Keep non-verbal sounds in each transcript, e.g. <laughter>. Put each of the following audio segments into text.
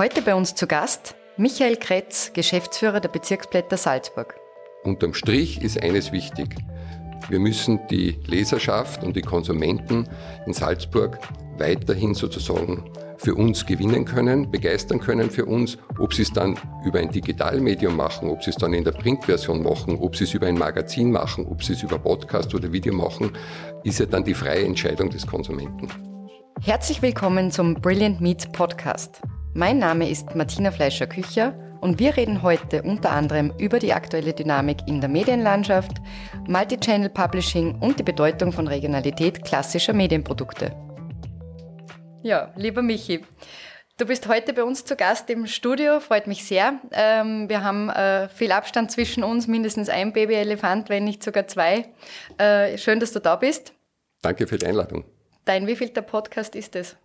Heute bei uns zu Gast Michael Kretz, Geschäftsführer der Bezirksblätter Salzburg. Unterm Strich ist eines wichtig. Wir müssen die Leserschaft und die Konsumenten in Salzburg weiterhin sozusagen für uns gewinnen können, begeistern können für uns, ob sie es dann über ein Digitalmedium machen, ob sie es dann in der Printversion machen, ob sie es über ein Magazin machen, ob sie es über Podcast oder Video machen, ist ja dann die freie Entscheidung des Konsumenten. Herzlich willkommen zum Brilliant Meets Podcast. Mein Name ist Martina Fleischer-Kücher und wir reden heute unter anderem über die aktuelle Dynamik in der Medienlandschaft, Multi-Channel Publishing und die Bedeutung von Regionalität klassischer Medienprodukte. Ja, lieber Michi, du bist heute bei uns zu Gast im Studio, freut mich sehr. Ähm, wir haben äh, viel Abstand zwischen uns, mindestens ein Babyelefant, wenn nicht sogar zwei. Äh, schön, dass du da bist. Danke für die Einladung. Dein wievielter Podcast ist es?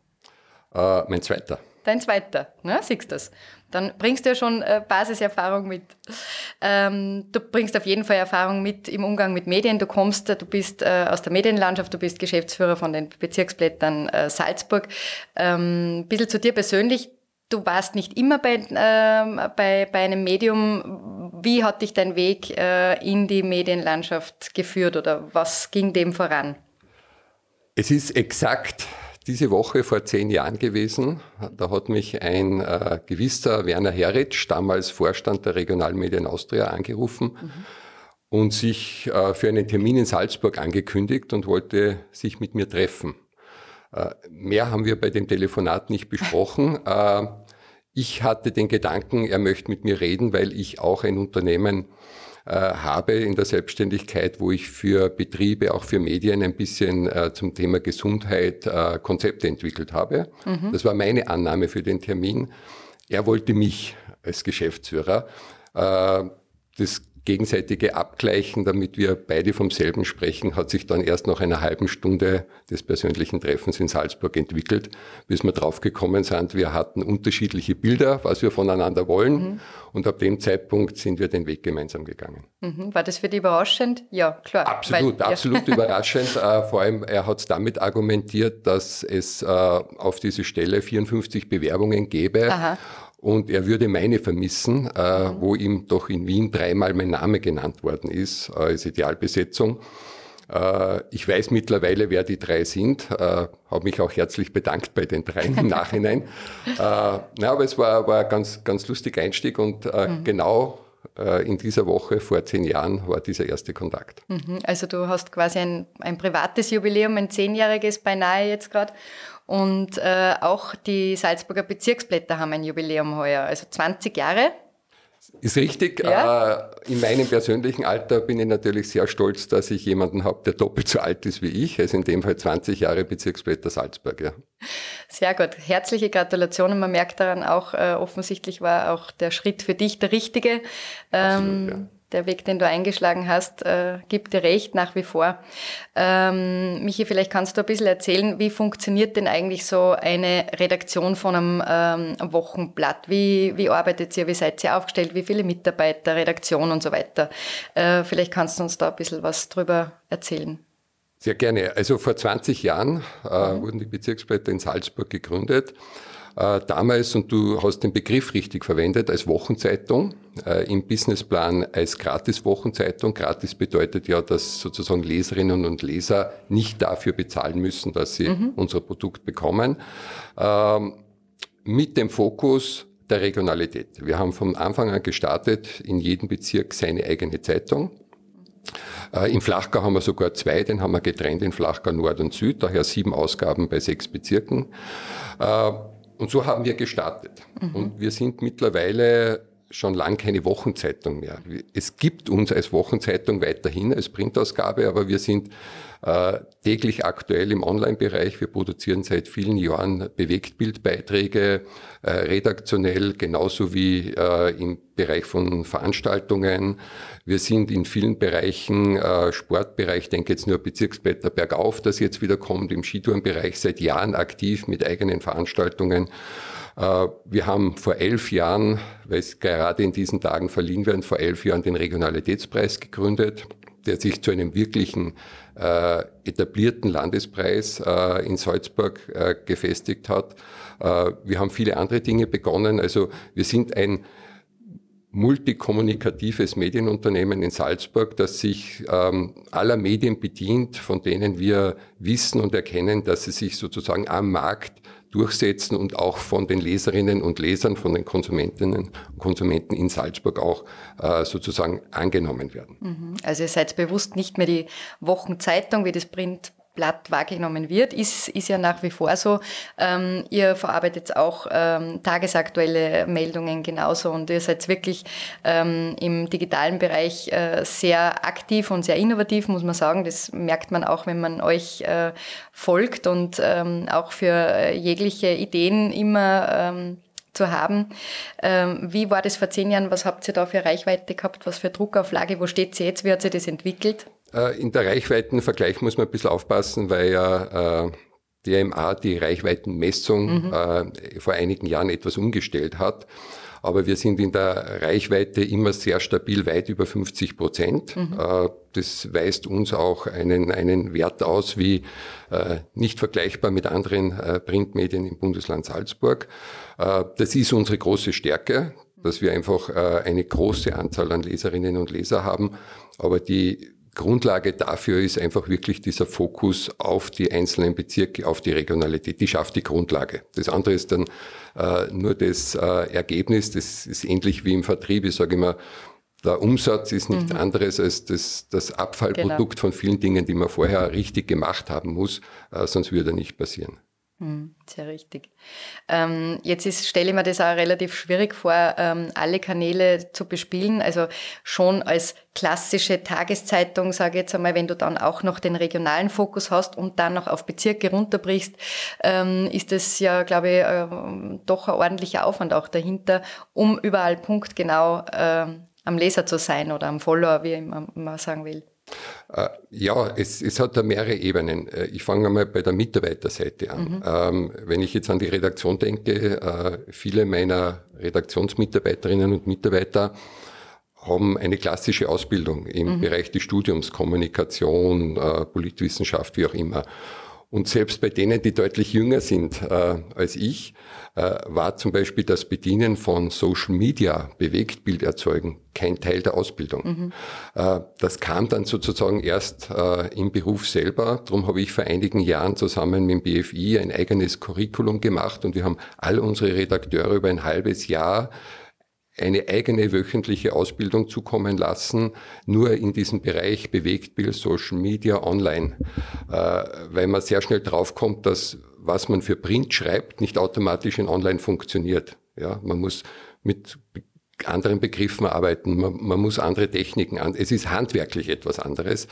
Äh, mein zweiter dein zweiter, ne? siehst das. Dann bringst du ja schon äh, Basiserfahrung mit. Ähm, du bringst auf jeden Fall Erfahrung mit im Umgang mit Medien. Du kommst, du bist äh, aus der Medienlandschaft, du bist Geschäftsführer von den Bezirksblättern äh, Salzburg. Ähm, ein bisschen zu dir persönlich. Du warst nicht immer bei, äh, bei, bei einem Medium. Wie hat dich dein Weg äh, in die Medienlandschaft geführt oder was ging dem voran? Es ist exakt diese Woche vor zehn Jahren gewesen. Da hat mich ein äh, gewisser Werner Heritsch, damals Vorstand der Regionalmedien Austria, angerufen mhm. und sich äh, für einen Termin in Salzburg angekündigt und wollte sich mit mir treffen. Äh, mehr haben wir bei dem Telefonat nicht besprochen. <laughs> Äh, ich hatte den Gedanken, er möchte mit mir reden, weil ich auch ein Unternehmen habe in der Selbstständigkeit, wo ich für Betriebe, auch für Medien ein bisschen äh, zum Thema Gesundheit äh, Konzepte entwickelt habe. Mhm. Das war meine Annahme für den Termin. Er wollte mich als Geschäftsführer. Äh, das gegenseitige Abgleichen, damit wir beide vom selben sprechen, hat sich dann erst nach einer halben Stunde des persönlichen Treffens in Salzburg entwickelt, bis wir draufgekommen sind, wir hatten unterschiedliche Bilder, was wir voneinander wollen. Mhm. Und ab dem Zeitpunkt sind wir den Weg gemeinsam gegangen. Mhm. War das für dich überraschend? Ja, klar. Absolut, weil, absolut ja. <laughs> überraschend. Äh, vor allem, er hat damit argumentiert, dass es äh, auf diese Stelle 54 Bewerbungen gäbe. Aha und er würde meine vermissen, äh, mhm. wo ihm doch in Wien dreimal mein Name genannt worden ist äh, als Idealbesetzung. Äh, ich weiß mittlerweile, wer die drei sind, äh, habe mich auch herzlich bedankt bei den dreien im <laughs> Nachhinein. äh, na, aber es war, war ein ganz, ganz lustiger Einstieg und äh, mhm. genau in dieser Woche vor zehn Jahren war dieser erste Kontakt. Mhm. Also du hast quasi ein, ein privates Jubiläum, ein zehnjähriges beinahe jetzt gerade und äh, auch die Salzburger Bezirksblätter haben ein Jubiläum heuer, also 20 Jahre. Ist richtig. Ja. Äh, in meinem persönlichen Alter bin ich natürlich sehr stolz, dass ich jemanden habe, der doppelt so alt ist wie ich. Also in dem Fall 20 Jahre Bezirksblätter Salzburg. Ja. Sehr gut. Herzliche Gratulation. Man merkt daran auch, äh, offensichtlich war auch der Schritt für dich der richtige. Absolut, ähm, ja der Weg, den du eingeschlagen hast, äh, gibt dir recht nach wie vor. Ähm, Michi, vielleicht kannst du ein bisschen erzählen, wie funktioniert denn eigentlich so eine Redaktion von einem ähm, Wochenblatt? Wie, wie arbeitet ihr? Wie seid ihr aufgestellt? Wie viele Mitarbeiter, Redaktion und so weiter? Äh, vielleicht kannst du uns da ein bisschen was drüber erzählen. Sehr gerne. Also vor 20 Jahren äh, mhm. wurden die Bezirksblätter in Salzburg gegründet. Äh, damals, und du hast den Begriff richtig verwendet, als Wochenzeitung, äh, im Businessplan als Gratis-Wochenzeitung. Gratis bedeutet ja, dass sozusagen Leserinnen und Leser nicht dafür bezahlen müssen, dass sie mhm. unser Produkt bekommen. Ähm, mit dem Fokus der Regionalität. Wir haben vom Anfang an gestartet, in jedem Bezirk seine eigene Zeitung. Äh, Im Flachgau haben wir sogar zwei, den haben wir getrennt in Flachgau Nord und Süd, daher sieben Ausgaben bei sechs Bezirken. Äh, und so haben wir gestartet. Mhm. Und wir sind mittlerweile schon lang keine Wochenzeitung mehr. Es gibt uns als Wochenzeitung weiterhin als Printausgabe, aber wir sind äh, täglich aktuell im Online-Bereich. Wir produzieren seit vielen Jahren Bewegtbildbeiträge, äh, redaktionell genauso wie äh, im Bereich von Veranstaltungen. Wir sind in vielen Bereichen, äh, Sportbereich, denke jetzt nur Bezirksblätter bergauf, das jetzt wieder kommt, im Skitourenbereich seit Jahren aktiv mit eigenen Veranstaltungen. Äh, wir haben vor elf Jahren, weil es gerade in diesen Tagen verliehen werden, vor elf Jahren den Regionalitätspreis gegründet der sich zu einem wirklichen äh, etablierten Landespreis äh, in Salzburg äh, gefestigt hat. Äh, wir haben viele andere Dinge begonnen. Also wir sind ein multikommunikatives Medienunternehmen in Salzburg, das sich ähm, aller Medien bedient, von denen wir wissen und erkennen, dass sie sich sozusagen am Markt durchsetzen und auch von den Leserinnen und Lesern, von den Konsumentinnen und Konsumenten in Salzburg auch äh, sozusagen angenommen werden. Mhm. Also ihr seid bewusst nicht mehr die Wochenzeitung wie das Print Blatt wahrgenommen wird, ist, ist ja nach wie vor so. Ähm, ihr verarbeitet auch ähm, tagesaktuelle Meldungen genauso und ihr seid wirklich ähm, im digitalen Bereich äh, sehr aktiv und sehr innovativ, muss man sagen. Das merkt man auch, wenn man euch äh, folgt und ähm, auch für äh, jegliche Ideen immer ähm, zu haben. Ähm, wie war das vor zehn Jahren? Was habt ihr da für Reichweite gehabt? Was für Druckauflage? Wo steht sie jetzt? Wie hat sich das entwickelt? Äh, in der Reichweitenvergleich muss man ein bisschen aufpassen, weil ja äh, die MA die Reichweitenmessung mhm. äh, vor einigen Jahren etwas umgestellt hat. Aber wir sind in der Reichweite immer sehr stabil, weit über 50 Prozent. Mhm. Das weist uns auch einen, einen Wert aus, wie nicht vergleichbar mit anderen Printmedien im Bundesland Salzburg. Das ist unsere große Stärke, dass wir einfach eine große Anzahl an Leserinnen und Leser haben. Aber die Grundlage dafür ist einfach wirklich dieser Fokus auf die einzelnen Bezirke, auf die Regionalität. Die schafft die Grundlage. Das andere ist dann äh, nur das äh, Ergebnis. Das ist ähnlich wie im Vertrieb. Ich sage immer, der Umsatz ist nichts mhm. anderes als das, das Abfallprodukt genau. von vielen Dingen, die man vorher richtig gemacht haben muss, äh, sonst würde er nicht passieren. Hm, sehr richtig. Ähm, jetzt ist, stelle ich mir das auch relativ schwierig vor, ähm, alle Kanäle zu bespielen. Also schon als klassische Tageszeitung, sage ich jetzt einmal, wenn du dann auch noch den regionalen Fokus hast und dann noch auf Bezirke runterbrichst, ähm, ist das ja, glaube ich, äh, doch ein ordentlicher Aufwand auch dahinter, um überall punktgenau äh, am Leser zu sein oder am Follower, wie man sagen will. Äh, ja, es, es hat da mehrere Ebenen. Äh, ich fange einmal bei der Mitarbeiterseite an. Mhm. Ähm, wenn ich jetzt an die Redaktion denke, äh, viele meiner Redaktionsmitarbeiterinnen und Mitarbeiter haben eine klassische Ausbildung im mhm. Bereich des Studiums, Kommunikation, Politwissenschaft, wie auch immer. Und selbst bei denen, die deutlich jünger sind äh, als ich, äh, war zum Beispiel das Bedienen von Social Media, Bewegtbild erzeugen, kein Teil der Ausbildung. Mhm. Äh, das kam dann sozusagen erst äh, im Beruf selber. Darum habe ich vor einigen Jahren zusammen mit dem BFI ein eigenes Curriculum gemacht und wir haben all unsere Redakteure über ein halbes Jahr eine eigene wöchentliche Ausbildung zukommen lassen, nur in diesem Bereich Bewegtbild, Social Media, Online, äh, weil man sehr schnell draufkommt, dass was man für Print schreibt, nicht automatisch in Online funktioniert. Ja, man muss mit anderen Begriffen arbeiten, man, man muss andere Techniken an. Es ist handwerklich etwas anderes.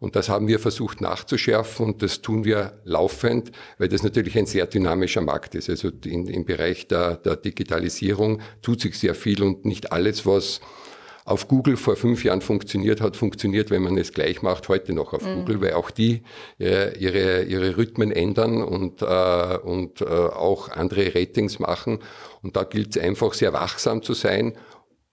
Und das haben wir versucht nachzuschärfen und das tun wir laufend, weil das natürlich ein sehr dynamischer Markt ist. Also in, im Bereich der, der Digitalisierung tut sich sehr viel und nicht alles, was auf Google vor fünf Jahren funktioniert hat, funktioniert, wenn man es gleich macht, heute noch auf mhm. Google, weil auch die äh, ihre, ihre Rhythmen ändern und, äh, und äh, auch andere Ratings machen. Und da gilt es einfach sehr wachsam zu sein.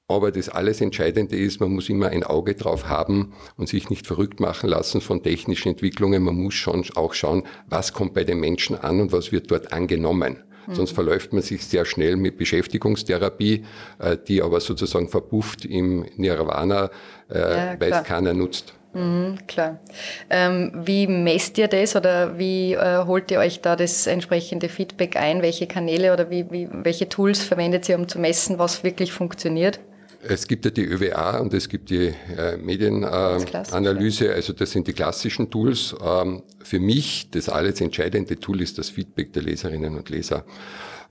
Aber das alles Entscheidende ist, man muss immer ein Auge drauf haben und sich nicht verrückt machen lassen von technischen Entwicklungen. Man muss schon auch schauen, was kommt bei den Menschen an und was wird dort angenommen. Mhm. Sonst verläuft man sich sehr schnell mit Beschäftigungstherapie, äh, die aber sozusagen verpufft im Nirvana, äh, ja, weil es keiner nutzt. Mhm, klar. Ähm, wie messt ihr das oder wie äh, holt ihr euch da das entsprechende Feedback ein? Welche Kanäle oder wie, wie, welche Tools verwendet ihr, um zu messen, was wirklich funktioniert? Es gibt ja die ÖWA und es gibt die äh, Medienanalyse, äh, also das sind die klassischen Tools. Ähm, für mich das alles entscheidende Tool ist das Feedback der Leserinnen und Leser.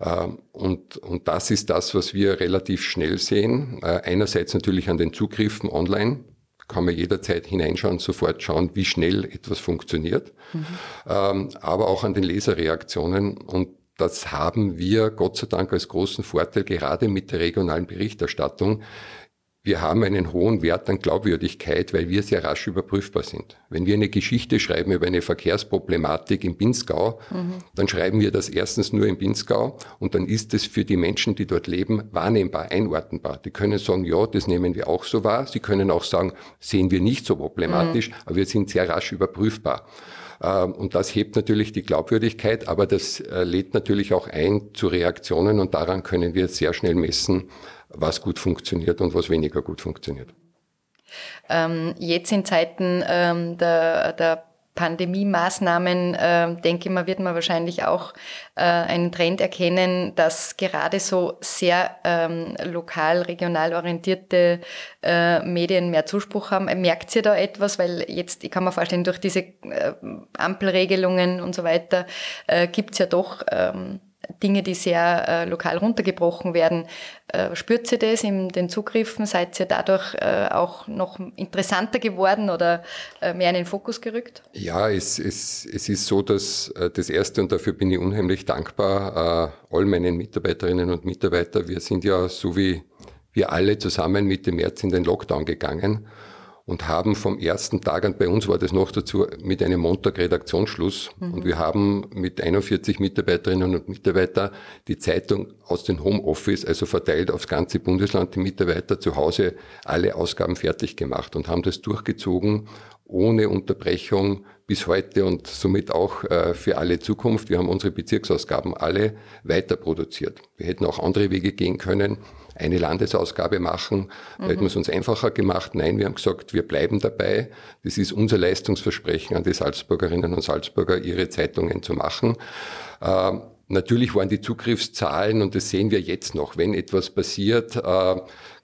Ähm, und, und das ist das, was wir relativ schnell sehen. Äh, einerseits natürlich an den Zugriffen online, kann man jederzeit hineinschauen, sofort schauen, wie schnell etwas funktioniert, mhm. ähm, aber auch an den Leserreaktionen. Und das haben wir Gott sei Dank als großen Vorteil, gerade mit der regionalen Berichterstattung. wir haben einen hohen Wert an Glaubwürdigkeit, weil wir sehr rasch überprüfbar sind. Wenn wir eine Geschichte schreiben über eine Verkehrsproblematik im Pinzgau, mhm. dann schreiben wir das erstens nur im Pinzgau und dann ist es für die Menschen, die dort leben, wahrnehmbar, einordnbar. Die können sagen, ja, das nehmen wir auch so wahr. Sie können auch sagen, sehen wir nicht so problematisch, mhm. aber wir sind sehr rasch überprüfbar. Ähm, und das hebt natürlich die Glaubwürdigkeit, aber das äh, lädt natürlich auch ein zu Reaktionen und daran können wir sehr schnell messen, was gut funktioniert und was weniger gut funktioniert. Ähm, jetzt in Zeiten ähm, der, der Pandemie-Maßnahmen, äh, denke ich mal, wird man wahrscheinlich auch äh, einen Trend erkennen, dass gerade so sehr ähm, lokal, regional orientierte äh, Medien mehr Zuspruch haben. Merkt ihr da etwas? Weil jetzt, ich kann mir vorstellen, durch diese äh, Ampelregelungen und so weiter äh, gibt's ja doch ähm, Dinge, die sehr äh, lokal runtergebrochen werden. Äh, spürt ihr das in den Zugriffen? Seid ihr dadurch äh, auch noch interessanter geworden oder äh, mehr in den Fokus gerückt? Ja, es, es, es ist so, dass äh, das Erste, und dafür bin ich unheimlich dankbar, äh, all meinen Mitarbeiterinnen und Mitarbeitern, wir sind ja so wie wir alle zusammen Mitte März in den Lockdown gegangen und haben vom ersten Tag an, bei uns war das noch dazu, mit einem Montag Redaktionsschluss mhm. und wir haben mit 41 Mitarbeiterinnen und Mitarbeitern die Zeitung aus dem Homeoffice, also verteilt aufs ganze Bundesland, die Mitarbeiter zu Hause alle Ausgaben fertig gemacht und haben das durchgezogen ohne Unterbrechung bis heute und somit auch äh, für alle Zukunft. Wir haben unsere Bezirksausgaben alle weiter produziert. Wir hätten auch andere Wege gehen können eine Landesausgabe machen. Mhm. hätten wir es uns einfacher gemacht. Nein, wir haben gesagt, wir bleiben dabei. Das ist unser Leistungsversprechen an die Salzburgerinnen und Salzburger, ihre Zeitungen zu machen. Ähm, natürlich waren die Zugriffszahlen, und das sehen wir jetzt noch, wenn etwas passiert, äh,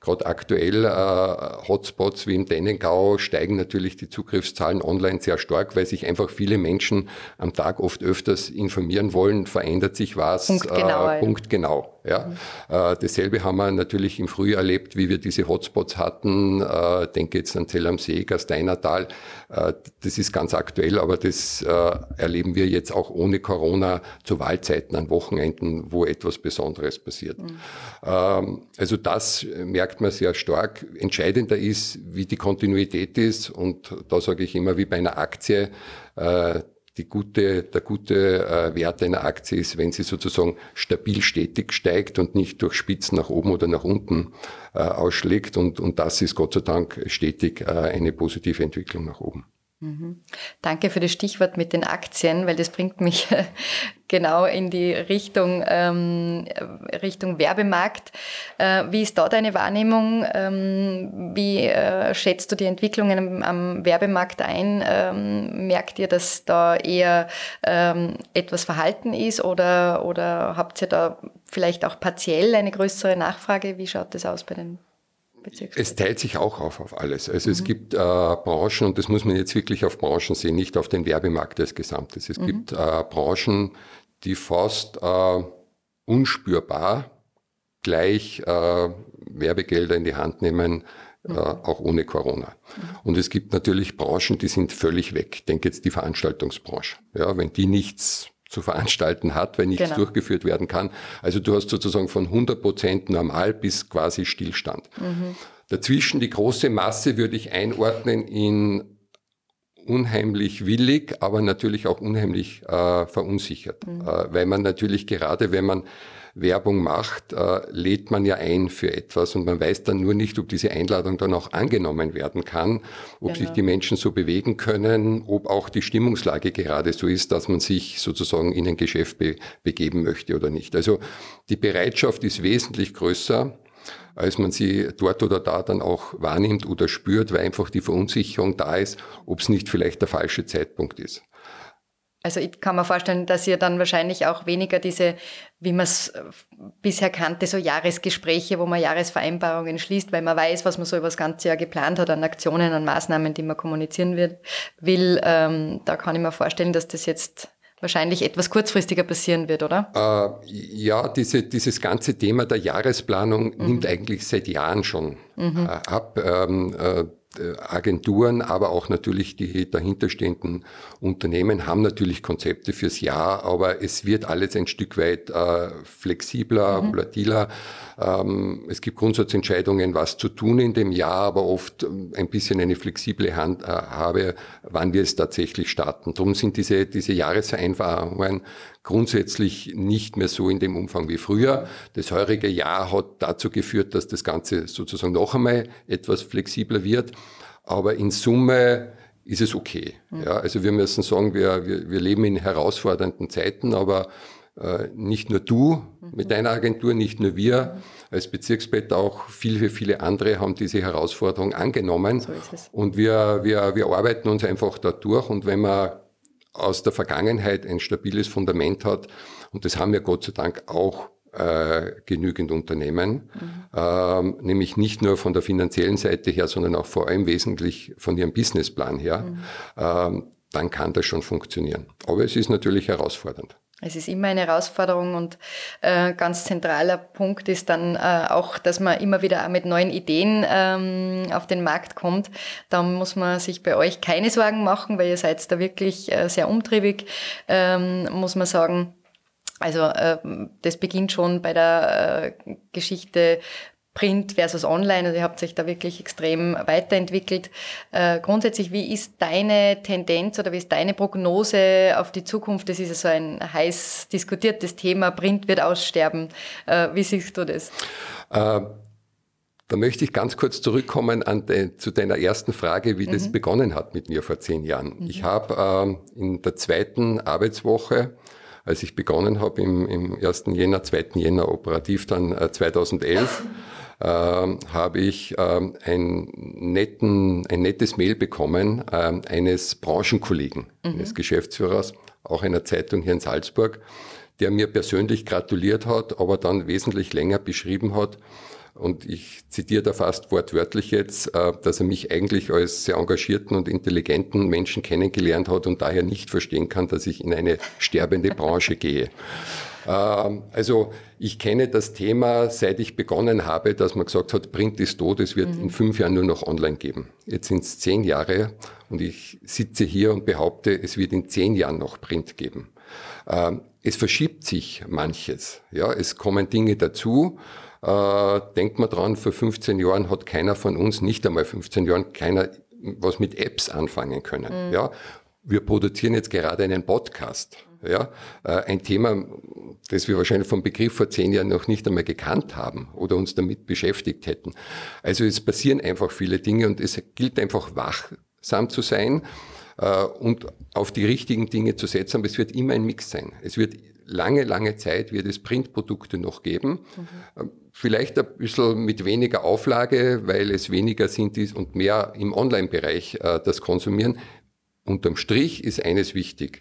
Gerade aktuell äh, Hotspots wie im Dennengau steigen natürlich die Zugriffszahlen online sehr stark, weil sich einfach viele Menschen am Tag oft öfters informieren wollen, verändert sich was. Punktgenau. Äh, punktgenau ja. Mhm. Äh, dasselbe haben wir natürlich im Frühjahr erlebt, wie wir diese Hotspots hatten. Äh, denke jetzt an Zell am See, Gasteinertal. Äh, das ist ganz aktuell, aber das äh, erleben wir jetzt auch ohne Corona zu Wahlzeiten an Wochenenden, wo etwas Besonderes passiert. Mhm. Ähm, also das merkt merkt man sehr stark. Entscheidender ist, wie die Kontinuität ist. Und da sage ich immer, wie bei einer Aktie, äh, die gute, der gute äh, Wert einer Aktie ist, wenn sie sozusagen stabil stetig steigt und nicht durch Spitzen nach oben oder nach unten äh, ausschlägt. Und, und das ist Gott sei Dank stetig äh, eine positive Entwicklung nach oben. Mhm. Danke für das Stichwort mit den Aktien, weil das bringt mich <laughs> genau in die Richtung, ähm, Richtung Werbemarkt. Äh, wie ist da deine Wahrnehmung? Ähm, wie äh, schätzt du die Entwicklungen am, am Werbemarkt ein? Ähm, merkt ihr, dass da eher ähm, etwas verhalten ist oder, oder habt ihr da vielleicht auch partiell eine größere Nachfrage? Wie schaut das aus bei den es teilt sich auch auf auf alles. Also mhm. es gibt äh, Branchen, und das muss man jetzt wirklich auf Branchen sehen, nicht auf den Werbemarkt als Gesamtes. Es mhm. gibt äh, Branchen, die fast äh, unspürbar gleich äh, Werbegelder in die Hand nehmen, äh, mhm. auch ohne Corona. Mhm. Und es gibt natürlich Branchen, die sind völlig weg. Ich denke jetzt die Veranstaltungsbranche. Ja, wenn die nichts zu veranstalten hat, weil nichts genau. durchgeführt werden kann. Also du hast sozusagen von 100 Prozent normal bis quasi Stillstand. Mhm. Dazwischen die große Masse würde ich einordnen in unheimlich willig, aber natürlich auch unheimlich äh, verunsichert, mhm. äh, weil man natürlich gerade, wenn man Werbung macht, äh, lädt man ja ein für etwas und man weiß dann nur nicht, ob diese Einladung dann auch angenommen werden kann, ob genau. sich die Menschen so bewegen können, ob auch die Stimmungslage gerade so ist, dass man sich sozusagen in ein Geschäft be begeben möchte oder nicht. Also die Bereitschaft ist wesentlich größer, als man sie dort oder da dann auch wahrnimmt oder spürt, weil einfach die Verunsicherung da ist, ob es nicht vielleicht der falsche Zeitpunkt ist. Also ich kann mir vorstellen, dass ihr dann wahrscheinlich auch weniger diese, wie man es äh, bisher kannte, so Jahresgespräche, wo man Jahresvereinbarungen schließt, weil man weiß, was man so über das ganze Jahr geplant hat an Aktionen, an Maßnahmen, die man kommunizieren wird, will. Ähm, da kann ich mir vorstellen, dass das jetzt wahrscheinlich etwas kurzfristiger passieren wird, oder? Äh, ja, diese, dieses ganze Thema der Jahresplanung mhm. nimmt eigentlich seit Jahren schon mhm. äh, ab. Ähm, äh, äh, Agenturen, aber auch natürlich die dahinterstehenden Unternehmen haben natürlich Konzepte fürs Jahr, aber es wird alles ein Stück weit äh, flexibler, mhm. volatiler. Ähm, es gibt Grundsatzentscheidungen, was zu tun in dem Jahr, aber oft ähm, ein bisschen eine flexible Handhabe, wann wir es tatsächlich starten. Darum sind diese, diese Jahresvereinbarungen grundsätzlich nicht mehr so in dem Umfang wie früher. Das heurige Jahr hat dazu geführt, dass das Ganze sozusagen noch einmal etwas flexibler wird. Aber in Summe ist es okay. Ja, also wir müssen sagen, wir, wir, wir leben in herausfordernden Zeiten, aber äh, nicht nur du mit deiner Agentur, nicht nur wir als Bezirksbett, auch viele, viele andere haben diese Herausforderung angenommen. So ist es. Und wir, wir, wir arbeiten uns einfach da durch. Und wenn man aus der Vergangenheit ein stabiles Fundament hat. Und das haben wir Gott sei Dank auch äh, genügend Unternehmen, mhm. ähm, nämlich nicht nur von der finanziellen Seite her, sondern auch vor allem wesentlich von ihrem Businessplan her, mhm. ähm, dann kann das schon funktionieren. Aber es ist natürlich herausfordernd. Es ist immer eine Herausforderung und äh, ganz zentraler Punkt ist dann äh, auch, dass man immer wieder mit neuen Ideen ähm, auf den Markt kommt. Da muss man sich bei euch keine Sorgen machen, weil ihr seid da wirklich äh, sehr umtriebig, ähm, muss man sagen. Also äh, das beginnt schon bei der äh, Geschichte Print versus Online. Also ihr habt sich da wirklich extrem weiterentwickelt. Äh, grundsätzlich, wie ist deine Tendenz oder wie ist deine Prognose auf die Zukunft? Das ist ja so ein heiß diskutiertes Thema. Print wird aussterben. Äh, wie siehst du das? Äh, da möchte ich ganz kurz zurückkommen an de, zu deiner ersten Frage, wie mhm. das begonnen hat mit mir vor zehn Jahren. Mhm. Ich habe ähm, in der zweiten Arbeitswoche als ich begonnen habe im, im 1. Jänner, 2. Jänner operativ dann äh, 2011, ähm, habe ich ähm, ein, netten, ein nettes Mail bekommen ähm, eines Branchenkollegen, mhm. eines Geschäftsführers, auch einer Zeitung hier in Salzburg, der mir persönlich gratuliert hat, aber dann wesentlich länger beschrieben hat, und ich zitiere da fast wortwörtlich jetzt, äh, dass er mich eigentlich als sehr engagierten und intelligenten Menschen kennengelernt hat und daher nicht verstehen kann, dass ich in eine sterbende Branche gehe. Ähm, also ich kenne das Thema, seit ich begonnen habe, dass man gesagt hat, Print ist tot, es wird mhm. in fünf Jahren nur noch online geben. Jetzt sind es zehn Jahre und ich sitze hier und behaupte, es wird in zehn Jahren noch Print geben. Ähm, es verschiebt sich manches. Ja, es kommen Dinge dazu. Äh, denkt man dran, vor 15 Jahren hat keiner von uns, nicht einmal 15 Jahren, keiner was mit Apps anfangen können. Mhm. Ja, wir produzieren jetzt gerade einen Podcast. Ja, äh, ein Thema, das wir wahrscheinlich vom Begriff vor zehn Jahren noch nicht einmal gekannt haben oder uns damit beschäftigt hätten. Also es passieren einfach viele Dinge und es gilt einfach wachsam zu sein äh, und auf die richtigen Dinge zu setzen. Aber es wird immer ein Mix sein. Es wird lange, lange Zeit wird es Printprodukte noch geben. Mhm. Vielleicht ein bisschen mit weniger Auflage, weil es weniger sind und mehr im Online-Bereich äh, das konsumieren. Unterm Strich ist eines wichtig.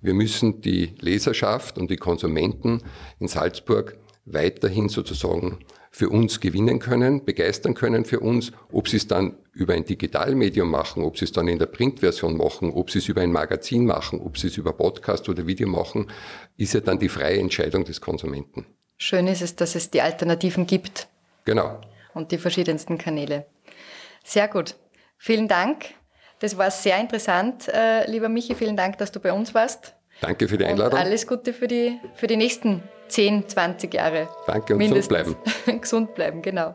Wir müssen die Leserschaft und die Konsumenten in Salzburg weiterhin sozusagen für uns gewinnen können, begeistern können für uns, ob sie es dann über ein Digitalmedium machen, ob sie es dann in der Printversion machen, ob sie es über ein Magazin machen, ob sie es über Podcast oder Video machen, ist ja dann die freie Entscheidung des Konsumenten. Schön ist es, dass es die Alternativen gibt. Genau. Und die verschiedensten Kanäle. Sehr gut. Vielen Dank. Das war sehr interessant, äh, lieber Michi. Vielen Dank, dass du bei uns warst. Danke für die Einladung. Und alles Gute für die, für die nächsten 10, 20 Jahre. Danke und mindestens. gesund bleiben. <laughs> gesund bleiben, genau.